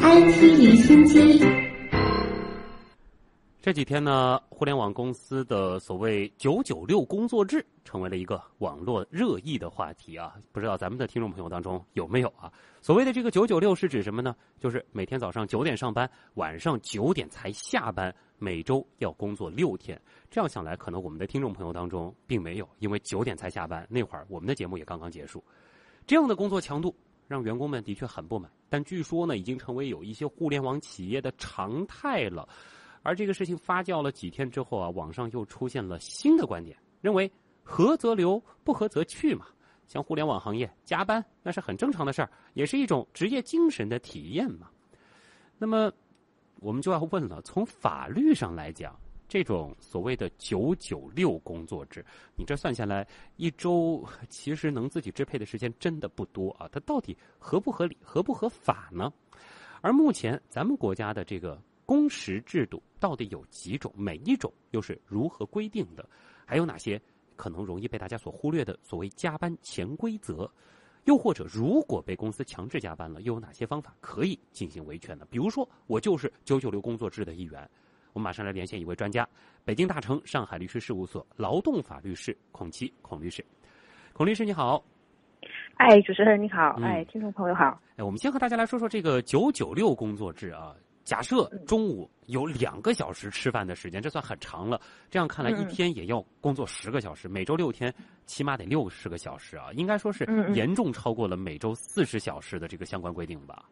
IT 离心机。这几天呢，互联网公司的所谓“九九六”工作制成为了一个网络热议的话题啊！不知道咱们的听众朋友当中有没有啊？所谓的这个“九九六”是指什么呢？就是每天早上九点上班，晚上九点才下班，每周要工作六天。这样想来，可能我们的听众朋友当中并没有，因为九点才下班，那会儿我们的节目也刚刚结束。这样的工作强度让员工们的确很不满，但据说呢，已经成为有一些互联网企业的常态了。而这个事情发酵了几天之后啊，网上又出现了新的观点，认为合则留，不合则去嘛。像互联网行业加班那是很正常的事儿，也是一种职业精神的体验嘛。那么我们就要问了，从法律上来讲，这种所谓的“九九六”工作制，你这算下来一周其实能自己支配的时间真的不多啊，它到底合不合理、合不合法呢？而目前咱们国家的这个。工时制度到底有几种？每一种又是如何规定的？还有哪些可能容易被大家所忽略的所谓加班潜规则？又或者，如果被公司强制加班了，又有哪些方法可以进行维权呢？比如说，我就是九九六工作制的一员。我们马上来连线一位专家，北京大成上海律师事务所劳动法律师孔琦孔律师。孔律师你好。哎，主持人你好。哎，听众朋友好。哎，我们先和大家来说说这个九九六工作制啊。假设中午有两个小时吃饭的时间，这算很长了。这样看来，一天也要工作十个小时，每周六天，起码得六十个小时啊！应该说是严重超过了每周四十小时的这个相关规定吧。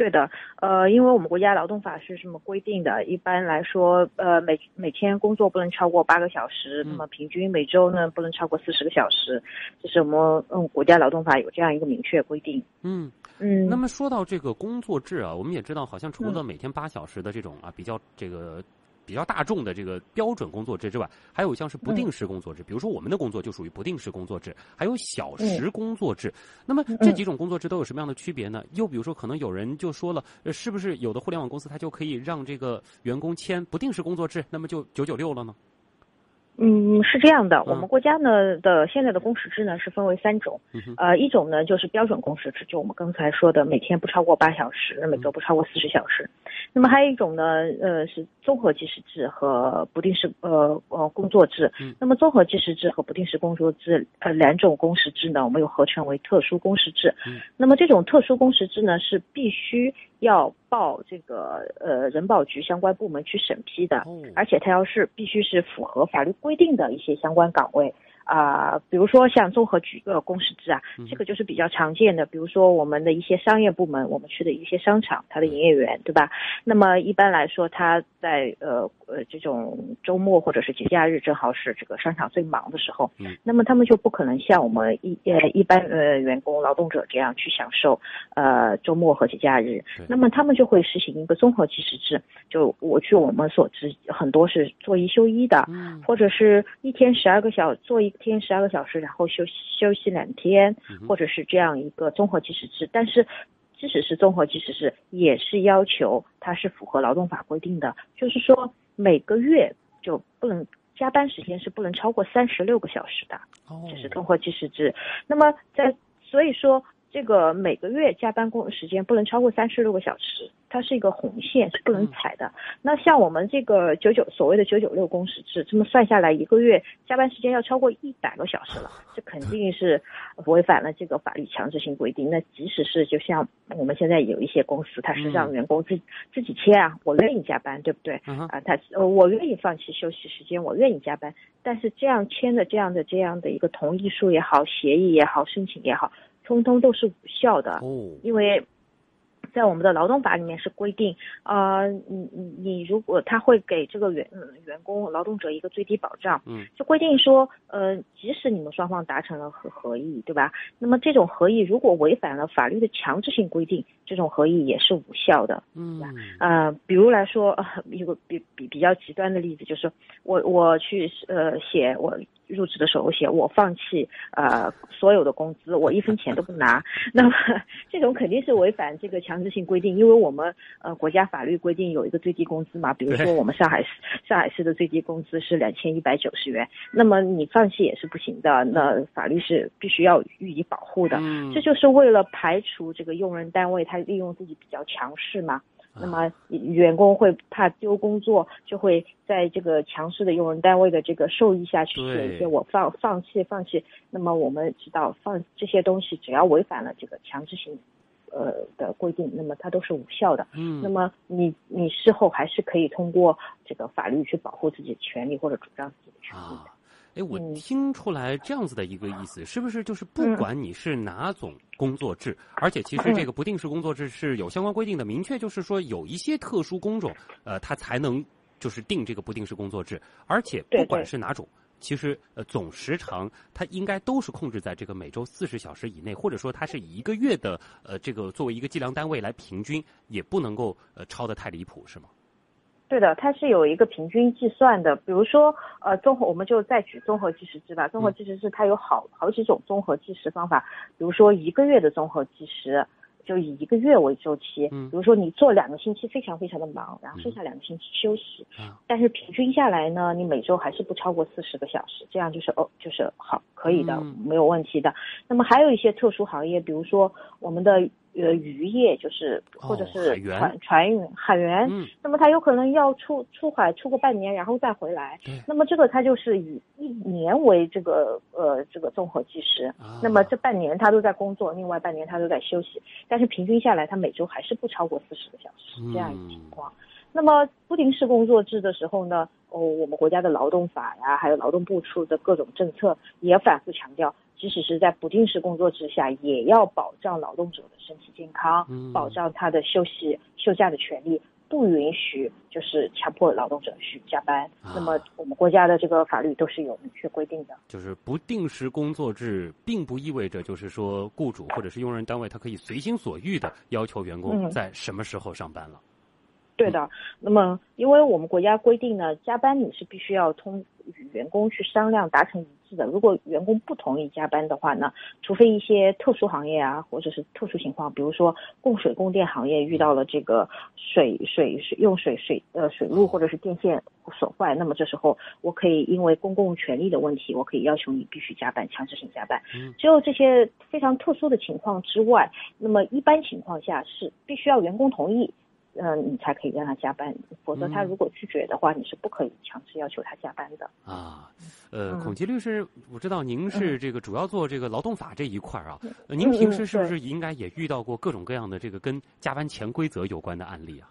对的，呃，因为我们国家劳动法是什么规定的，一般来说，呃，每每天工作不能超过八个小时，那么平均每周呢不能超过四十个小时，这是我们嗯国家劳动法有这样一个明确规定。嗯嗯。那么说到这个工作制啊，我们也知道，好像除了每天八小时的这种啊比较这个。比较大众的这个标准工作制之外，还有像是不定时工作制，比如说我们的工作就属于不定时工作制，还有小时工作制。那么这几种工作制都有什么样的区别呢？又比如说，可能有人就说了，是不是有的互联网公司它就可以让这个员工签不定时工作制，那么就九九六了呢？嗯，是这样的，我们国家呢的现在的工时制呢是分为三种，呃，一种呢就是标准工时制，就我们刚才说的每天不超过八小时，每周不超过四十小时。那么还有一种呢，呃，是综合计时制和不定时呃呃工作制。那么综合计时制和不定时工作制呃两种工时制呢，我们又合称为特殊工时制。那么这种特殊工时制呢是必须。要报这个呃人保局相关部门去审批的，而且他要是必须是符合法律规定的一些相关岗位。啊，比如说像综合举个工时制啊，这个就是比较常见的。比如说我们的一些商业部门，我们去的一些商场，它的营业员，对吧？那么一般来说，他在呃呃这种周末或者是节假日，正好是这个商场最忙的时候。嗯。那么他们就不可能像我们一呃一般呃员工劳动者这样去享受呃周末和节假日。那么他们就会实行一个综合计时制。就我据我们所知，很多是做一休一的，或者是一天十二个小做一。天十二个小时，然后休休息两天，或者是这样一个综合计时制。但是，即使是综合计时制，也是要求它是符合劳动法规定的，就是说每个月就不能加班时间是不能超过三十六个小时的，这是综合计时制。那么在所以说。这个每个月加班工时间不能超过三十六个小时，它是一个红线，是不能踩的。那像我们这个九九所谓的九九六工时制，这么算下来，一个月加班时间要超过一百个小时了，这肯定是违反了这个法律强制性规定。那即使是就像我们现在有一些公司，他是让员工自自己签啊，我愿意加班，对不对？啊，他呃我愿意放弃休息时间，我愿意加班，但是这样签的这样的这样的一个同意书也好，协议也好，申请也好。通通都是无效的，因为。在我们的劳动法里面是规定，啊，你你你如果他会给这个员员工劳动者一个最低保障，嗯，就规定说，呃，即使你们双方达成了合合议，对吧？那么这种合议如果违反了法律的强制性规定，这种合议也是无效的，嗯，啊，比如来说，一个比比比较极端的例子就是，我我去呃写我入职的时候写我放弃呃所有的工资，我一分钱都不拿，那么这种肯定是违反这个强制性规定，因为我们呃国家法律规定有一个最低工资嘛，比如说我们上海市上海市的最低工资是两千一百九十元，那么你放弃也是不行的，那法律是必须要予以保护的，这就是为了排除这个用人单位他利用自己比较强势嘛。那么员工会怕丢工作，就会在这个强势的用人单位的这个授意下去写一些我放放弃放弃。那么我们知道放这些东西，只要违反了这个强制性，呃的规定，那么它都是无效的。嗯。那么你你事后还是可以通过这个法律去保护自己的权利或者主张自己的权利的。哎，我听出来这样子的一个意思，是不是就是不管你是哪种工作制，而且其实这个不定时工作制是有相关规定的，明确就是说有一些特殊工种，呃，它才能就是定这个不定时工作制，而且不管是哪种，其实呃总时长它应该都是控制在这个每周四十小时以内，或者说它是以一个月的呃这个作为一个计量单位来平均，也不能够呃超的太离谱，是吗？对的，它是有一个平均计算的。比如说，呃，综合我们就再举综合计时制吧。综合计时制它有好好几种综合计时方法。比如说一个月的综合计时，就以一个月为周期。嗯。比如说你做两个星期非常非常的忙，然后剩下两个星期休息。嗯。但是平均下来呢，你每周还是不超过四十个小时，这样就是哦，就是好，可以的，没有问题的。那么还有一些特殊行业，比如说我们的。呃，渔业就是或者是船船运海员，那么他有可能要出出海出个半年，然后再回来。那么这个他就是以一年为这个呃这个综合计时，那么这半年他都在工作，另外半年他都在休息，但是平均下来他每周还是不超过四十个小时这样一个情况。那么不定时工作制的时候呢，哦，我们国家的劳动法呀，还有劳动部出的各种政策也反复强调。即使是在不定时工作之下，也要保障劳动者的身体健康，保障他的休息休假的权利，不允许就是强迫劳动者去加班。那么我们国家的这个法律都是有明确规定的。就是不定时工作制，并不意味着就是说雇主或者是用人单位他可以随心所欲的要求员工在什么时候上班了。对的，那么因为我们国家规定呢，加班你是必须要通与员工去商量达成一致的。如果员工不同意加班的话呢，除非一些特殊行业啊，或者是特殊情况，比如说供水供电行业遇到了这个水水水用水水呃水路或者是电线损坏，那么这时候我可以因为公共权利的问题，我可以要求你必须加班，强制性加班。只有这些非常特殊的情况之外，那么一般情况下是必须要员工同意。嗯，你才可以让他加班，否则他如果拒绝的话，你是不可以强制要求他加班的。啊，呃，孔杰律师，我知道您是这个主要做这个劳动法这一块啊，您平时是不是应该也遇到过各种各样的这个跟加班潜规则有关的案例啊？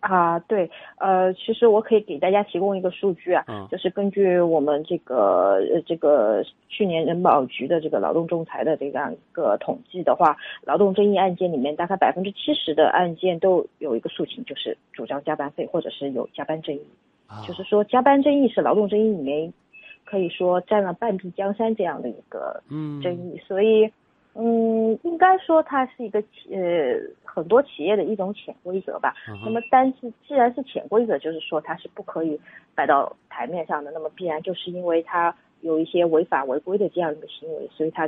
啊，对，呃，其实我可以给大家提供一个数据啊，就是根据我们这个呃这个去年人保局的这个劳动仲裁的这样一个统计的话，劳动争议案件里面大概百分之七十的案件都有一个诉请，就是主张加班费或者是有加班争议，就是说加班争议是劳动争议里面可以说占了半壁江山这样的一个争议，所以。嗯，应该说它是一个企呃很多企业的一种潜规则吧。那么，但是既然是潜规则，就是说它是不可以摆到台面上的。那么，必然就是因为它有一些违法违规的这样一个行为，所以它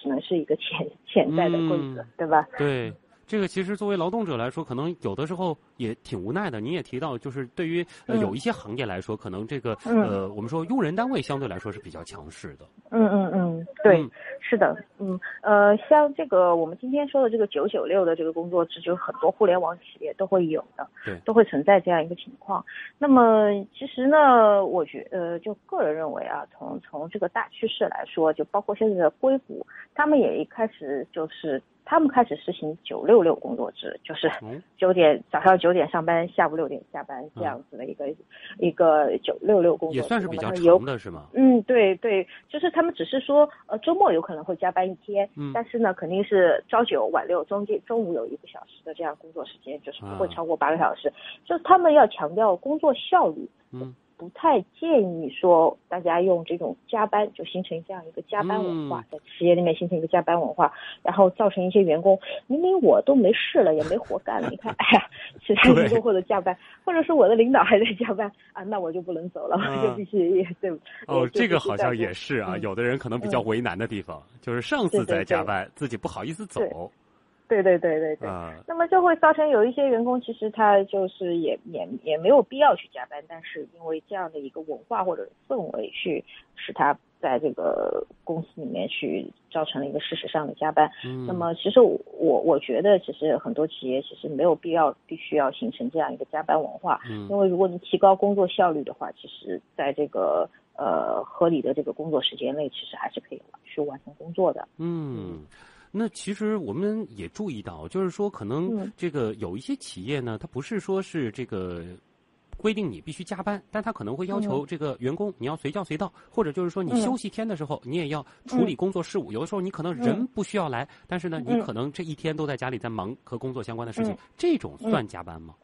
只能是一个潜潜在的规则，对吧？对。这个其实作为劳动者来说，可能有的时候也挺无奈的。您也提到，就是对于呃有一些行业来说，可能这个呃我们说用人单位相对来说是比较强势的。嗯嗯嗯，对，是的，嗯呃，像这个我们今天说的这个九九六的这个工作制，就很多互联网企业都会有的，对，都会存在这样一个情况。那么其实呢，我觉呃就个人认为啊，从从这个大趋势来说，就包括现在的硅谷，他们也一开始就是。他们开始实行九六六工作制，就是九点早上九点上班，下午六点下班这样子的一个一个九六六工作，也算是比较长的是吗？嗯，对对，就是他们只是说呃周末有可能会加班一天，但是呢肯定是朝九晚六，中间中午有一个小时的这样工作时间，就是不会超过八个小时，就是他们要强调工作效率。嗯。不太建议说大家用这种加班，就形成这样一个加班文化，在企业里面形成一个加班文化，然后造成一些员工明明我都没事了，也没活干了，你看，哎呀，其他员工或者加班，或者是我的领导还在加班啊，那我就不能走了，我就必须也对。哦，这个好像也是啊，有的人可能比较为难的地方，就是上司在加班，自己不好意思走。对对对对对，那么就会造成有一些员工其实他就是也也也没有必要去加班，但是因为这样的一个文化或者氛围去使他在这个公司里面去造成了一个事实上的加班。嗯，那么其实我我觉得其实很多企业其实没有必要必须要形成这样一个加班文化。嗯，因为如果你提高工作效率的话，其实在这个呃合理的这个工作时间内，其实还是可以去完成工作的。嗯。那其实我们也注意到，就是说，可能这个有一些企业呢，它不是说是这个规定你必须加班，但他可能会要求这个员工你要随叫随到，或者就是说你休息天的时候你也要处理工作事务。有的时候你可能人不需要来，但是呢，你可能这一天都在家里在忙和工作相关的事情，这种算加班吗？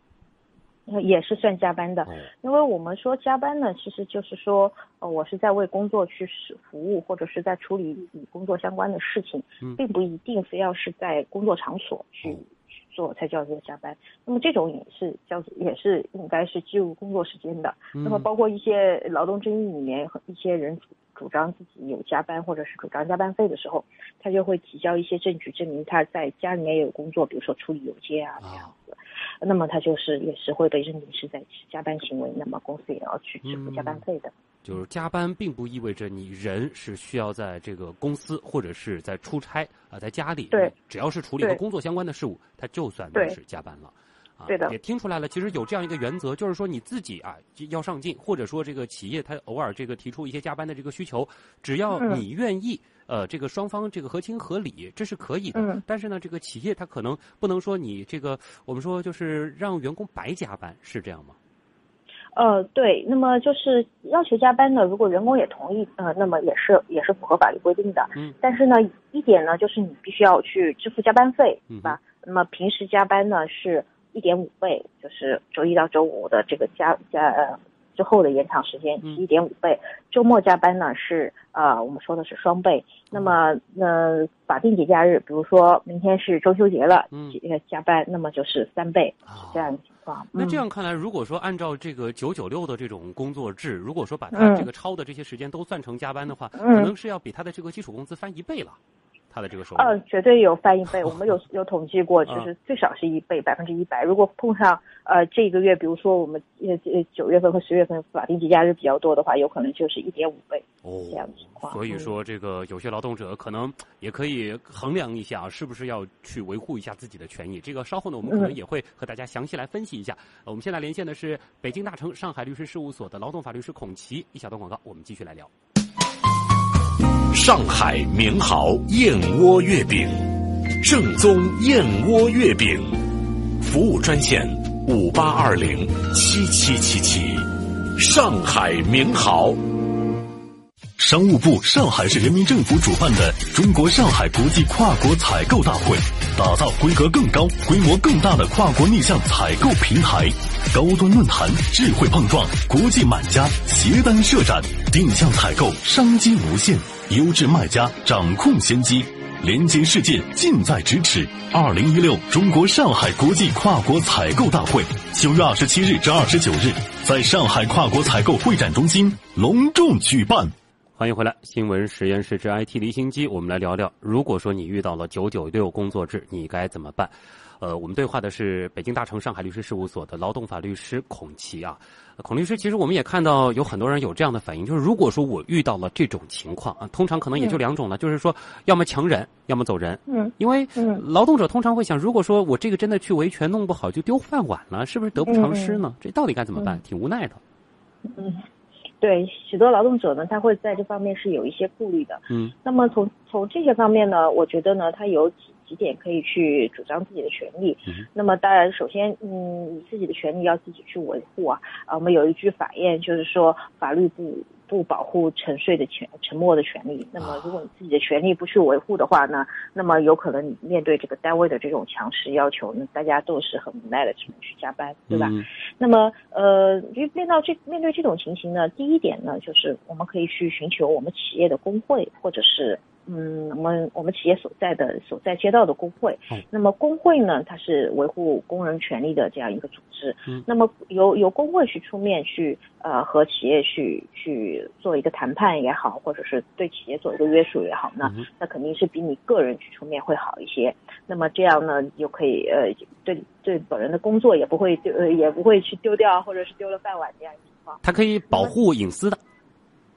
也是算加班的，因为我们说加班呢，其实就是说，呃，我是在为工作去服务，或者是在处理与工作相关的事情，并不一定非要是在工作场所去去做才叫做加班。那么这种也是叫也是应该是计入工作时间的。那么包括一些劳动争议里面，一些人主主张自己有加班或者是主张加班费的时候，他就会提交一些证据证明他在家里面也有工作，比如说处理邮件啊这样子。那么他就是也是会被认定是在加班行为，那么公司也要去支付加班费的。就是加班并不意味着你人是需要在这个公司或者是在出差啊，在家里。对，只要是处理和工作相关的事务，他就算是加班了。啊，对的。也听出来了，其实有这样一个原则，就是说你自己啊要上进，或者说这个企业他偶尔这个提出一些加班的这个需求，只要你愿意。呃，这个双方这个合情合理，这是可以的。嗯。但是呢，这个企业它可能不能说你这个，我们说就是让员工白加班，是这样吗？呃，对。那么就是要求加班呢，如果员工也同意，呃，那么也是也是符合法律规定的。嗯。但是呢，一点呢，就是你必须要去支付加班费，对吧？那么平时加班呢是一点五倍，就是周一到周五的这个加加呃。之后的延长时间是一点五倍，周末加班呢是呃我们说的是双倍。那么那法定节假日，比如说明天是中秋节了，嗯，加班那么就是三倍，是这样的情况。那这样看来，如果说按照这个九九六的这种工作制，如果说把他这个超的这些时间都算成加班的话，可能是要比他的这个基础工资翻一倍了。他的这个收入，嗯，绝对有翻一倍。我们有有统计过，就是最少是一倍，百分之一百。如果碰上呃这个月，比如说我们呃呃九月份和十月份法定节假日比较多的话，有可能就是一点五倍哦这样的情况。所以说，这个有些劳动者可能也可以衡量一下，是不是要去维护一下自己的权益。这个稍后呢，我们可能也会和大家详细来分析一下。我们现在连线的是北京大成上海律师事务所的劳动法律师孔奇。一小段广告，我们继续来聊。上海名豪燕窝月饼，正宗燕窝月饼，服务专线五八二零七七七七。上海名豪，商务部上海市人民政府主办的中国上海国际跨国采购大会，打造规格更高、规模更大的跨国逆向采购平台。高端论坛，智慧碰撞，国际买家携单设展，定向采购，商机无限。优质卖家掌控先机，连接世界近在咫尺。二零一六中国上海国际跨国采购大会，九月二十七日至二十九日，在上海跨国采购会展中心隆重举办。欢迎回来，新闻实验室之 IT 离心机，我们来聊聊，如果说你遇到了九九六工作制，你该怎么办？呃，我们对话的是北京大成上海律师事务所的劳动法律师孔奇啊，孔律师，其实我们也看到有很多人有这样的反应，就是如果说我遇到了这种情况啊，通常可能也就两种了，就是说要么强忍，要么走人。嗯，因为劳动者通常会想，如果说我这个真的去维权弄不好，就丢饭碗了，是不是得不偿失呢？这到底该怎么办？挺无奈的。嗯，对，许多劳动者呢，他会在这方面是有一些顾虑的。嗯，那么从从这些方面呢，我觉得呢，他有几。几点可以去主张自己的权利？嗯那么当然，首先，嗯，你自己的权利要自己去维护啊。啊，我们有一句法谚，就是说法律不不保护沉睡的权、沉默的权利。那么，如果你自己的权利不去维护的话呢，那么有可能你面对这个单位的这种强势要求，那大家都是很无奈的，只能去加班，对吧？那么，呃，面到这面对这种情形呢，第一点呢，就是我们可以去寻求我们企业的工会或者是。嗯，我们我们企业所在的所在街道的工会，那么工会呢，它是维护工人权利的这样一个组织。嗯，那么由由工会去出面去呃和企业去去做一个谈判也好，或者是对企业做一个约束也好，那那肯定是比你个人去出面会好一些。那么这样呢，就可以呃对对本人的工作也不会丢呃也不会去丢掉，或者是丢了饭碗这样情况。它可以保护隐私的。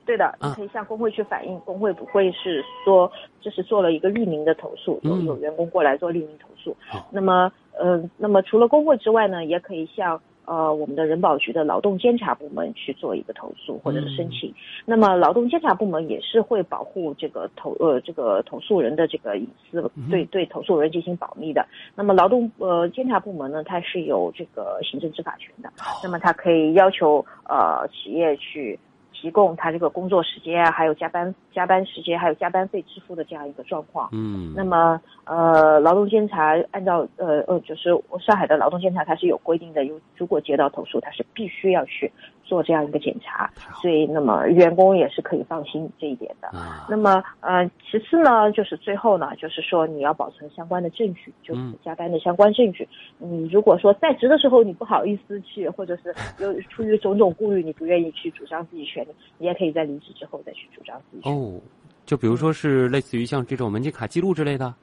对的，你可以向工会去反映，工会不会是说就是做了一个匿名的投诉，有有员工过来做匿名投诉。那么，呃，那么除了工会之外呢，也可以向呃我们的人保局的劳动监察部门去做一个投诉或者是申请。那么，劳动监察部门也是会保护这个投呃这个投诉人的这个隐私，对对投诉人进行保密的。那么，劳动呃监察部门呢，它是有这个行政执法权的，那么它可以要求呃企业去。提供他这个工作时间啊，还有加班加班时间，还有加班费支付的这样一个状况。嗯，那么呃，劳动监察按照呃呃，就是上海的劳动监察它是有规定的，有如果接到投诉，它是必须要去。做这样一个检查，所以那么员工也是可以放心这一点的。那么呃，其次呢，就是最后呢，就是说你要保存相关的证据，就是加班的相关证据。你如果说在职的时候你不好意思去，或者是有出于种种顾虑，你不愿意去主张自己权利，你也可以在离职之后再去主张自己。哦，就比如说是类似于像这种门禁卡记录之类的。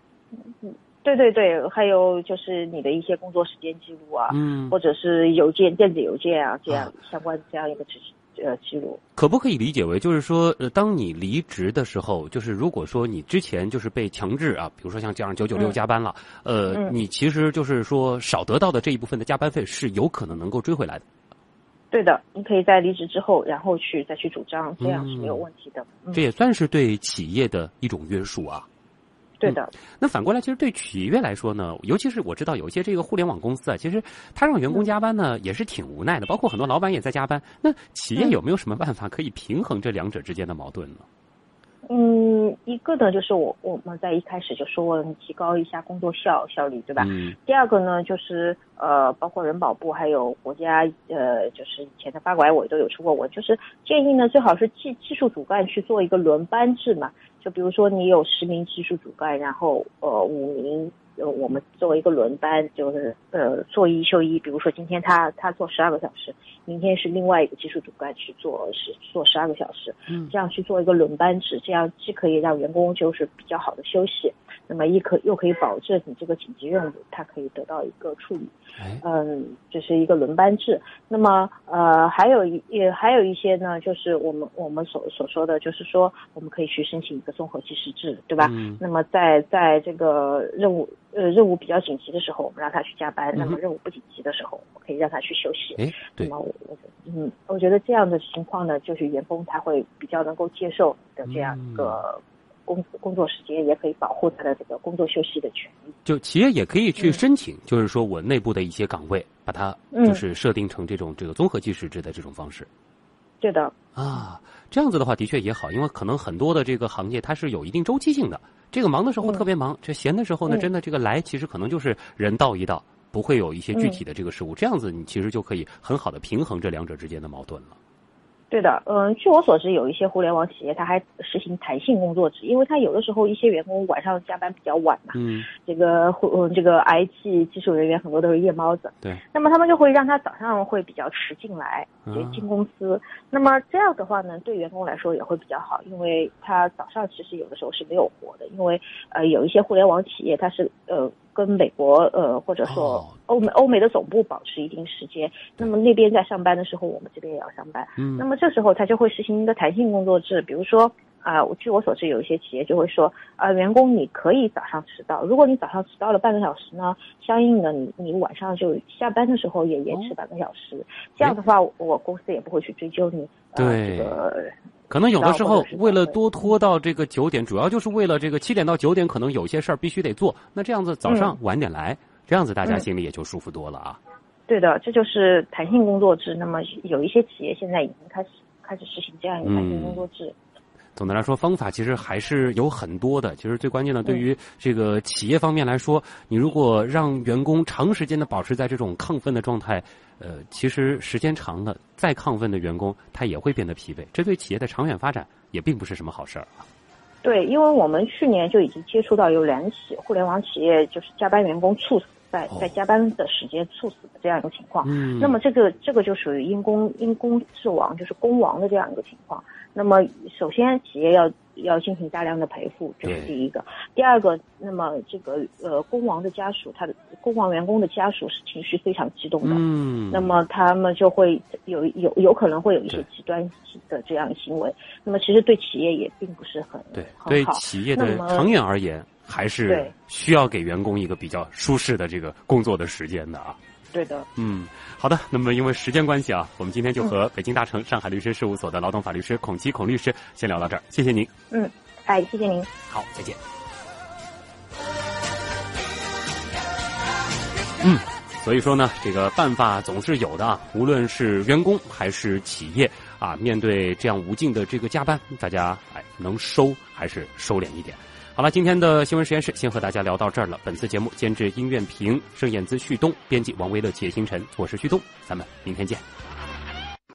嗯。对对对，还有就是你的一些工作时间记录啊，嗯，或者是邮件、电子邮件啊，这样相关这样一个记呃记录。可不可以理解为，就是说，呃，当你离职的时候，就是如果说你之前就是被强制啊，比如说像这样九九六加班了，呃，你其实就是说少得到的这一部分的加班费是有可能能够追回来的。对的，你可以在离职之后，然后去再去主张，这样是没有问题的。这也算是对企业的一种约束啊。对的，那反过来，其实对企业来说呢，尤其是我知道有一些这个互联网公司啊，其实他让员工加班呢，也是挺无奈的。包括很多老板也在加班。那企业有没有什么办法可以平衡这两者之间的矛盾呢？嗯，一个呢，就是我我们在一开始就说了，提高一下工作效效率，对吧？嗯。第二个呢，就是呃，包括人保部还有国家呃，就是以前的发改委都有出过文，就是建议呢，最好是技技术主干去做一个轮班制嘛。就比如说你有十名技术主干，然后呃五名呃我们作为一个轮班，就是呃做一休一。比如说今天他他做十二个小时，明天是另外一个技术主干去做十做十二个小时，嗯，这样去做一个轮班制，这样既可以让员工就是比较好的休息。那么，亦可又可以保证你这个紧急任务，它可以得到一个处理。嗯，这是一个轮班制。那么，呃，还有一也还有一些呢，就是我们我们所所说的，就是说我们可以去申请一个综合计时制，对吧？嗯。那么，在在这个任务呃任务比较紧急的时候，我们让他去加班；那么任务不紧急的时候，我们可以让他去休息。哎，对。那么，我嗯，我觉得这样的情况呢，就是员工他会比较能够接受的这样一个。工工作时间也可以保护他的这个工作休息的权利。就企业也可以去申请，就是说我内部的一些岗位，把它就是设定成这种这个综合计时制的这种方式。对的。啊，这样子的话的确也好，因为可能很多的这个行业它是有一定周期性的，这个忙的时候特别忙，这闲的时候呢，真的这个来其实可能就是人到一到，不会有一些具体的这个事物，这样子你其实就可以很好的平衡这两者之间的矛盾了。对的，嗯，据我所知，有一些互联网企业，它还实行弹性工作制，因为它有的时候一些员工晚上加班比较晚嘛，嗯，这个互这个 IT 技术人员很多都是夜猫子，对，那么他们就会让他早上会比较迟进来，就进公司，那么这样的话呢，对员工来说也会比较好，因为他早上其实有的时候是没有活的，因为呃有一些互联网企业它是呃。跟美国呃或者说欧美欧美的总部保持一定时间，那么那边在上班的时候，我们这边也要上班。嗯，那么这时候他就会实行一个弹性工作制，比如说啊，据我所知，有一些企业就会说啊，员工你可以早上迟到，如果你早上迟到了半个小时呢，相应的你你晚上就下班的时候也延迟半个小时，这样的话我公司也不会去追究你。对。这个可能有的时候为了多拖到这个九点，主要就是为了这个七点到九点，可能有些事儿必须得做。那这样子早上晚点来，这样子大家心里也就舒服多了啊。对的，这就是弹性工作制。那么有一些企业现在已经开始开始实行这样一个弹性工作制。总的来说，方法其实还是有很多的。其实最关键的，对于这个企业方面来说，你如果让员工长时间的保持在这种亢奋的状态，呃，其实时间长了，再亢奋的员工他也会变得疲惫，这对企业的长远发展也并不是什么好事儿啊。对，因为我们去年就已经接触到有两起互联网企业就是加班员工猝死。在在加班的时间猝死的这样一个情况，嗯，那么这个这个就属于因公因公致亡，就是工亡的这样一个情况。那么首先企业要要进行大量的赔付，这是第一个。第二个，那么这个呃工亡的家属，他的工亡员工的家属是情绪非常激动的，嗯，那么他们就会有有有可能会有一些极端的这样行为。那么其实对企业也并不是很对，对企业的长远而言。还是需要给员工一个比较舒适的这个工作的时间的啊。对的。嗯，好的。那么因为时间关系啊，我们今天就和北京大成上海律师事务所的劳动法律师孔基孔律师先聊到这儿，谢谢您。嗯，哎，谢谢您。好，再见。嗯，所以说呢，这个办法总是有的啊。无论是员工还是企业啊，面对这样无尽的这个加班，大家哎能收还是收敛一点。好了，今天的新闻实验室先和大家聊到这儿了。本次节目监制殷愿平、盛燕姿、旭东，编辑王维乐、解星辰，我是旭东，咱们明天见。